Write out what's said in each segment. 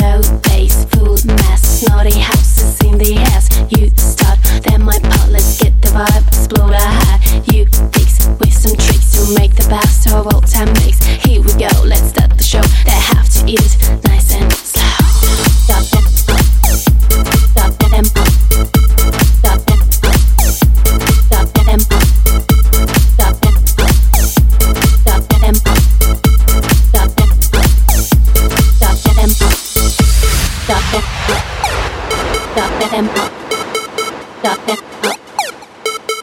Low bass, full mass, naughty happy.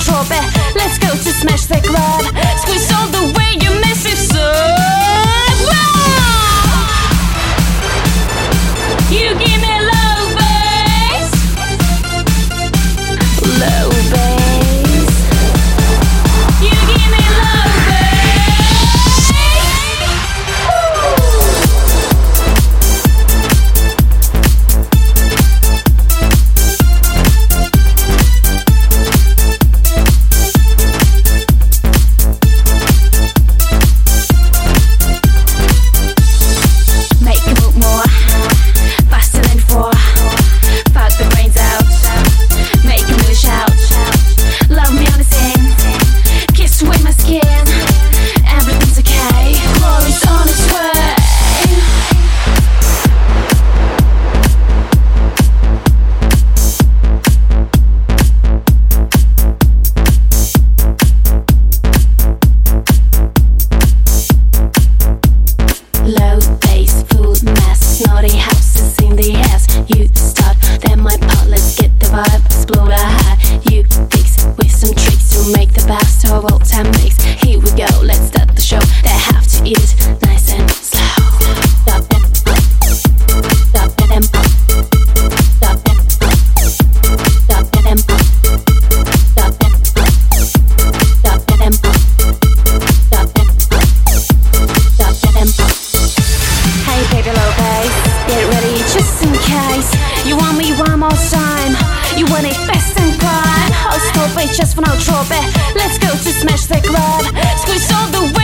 说我背 Make the past horrible time mix. Here we go, let's start the show. They have to eat it nice and slow. Hey, baby Lopez. Get ready just in case. You want me one more time. You want it best in prime Oh stop it just for now drop it Let's go to smash the club. Squeeze all the way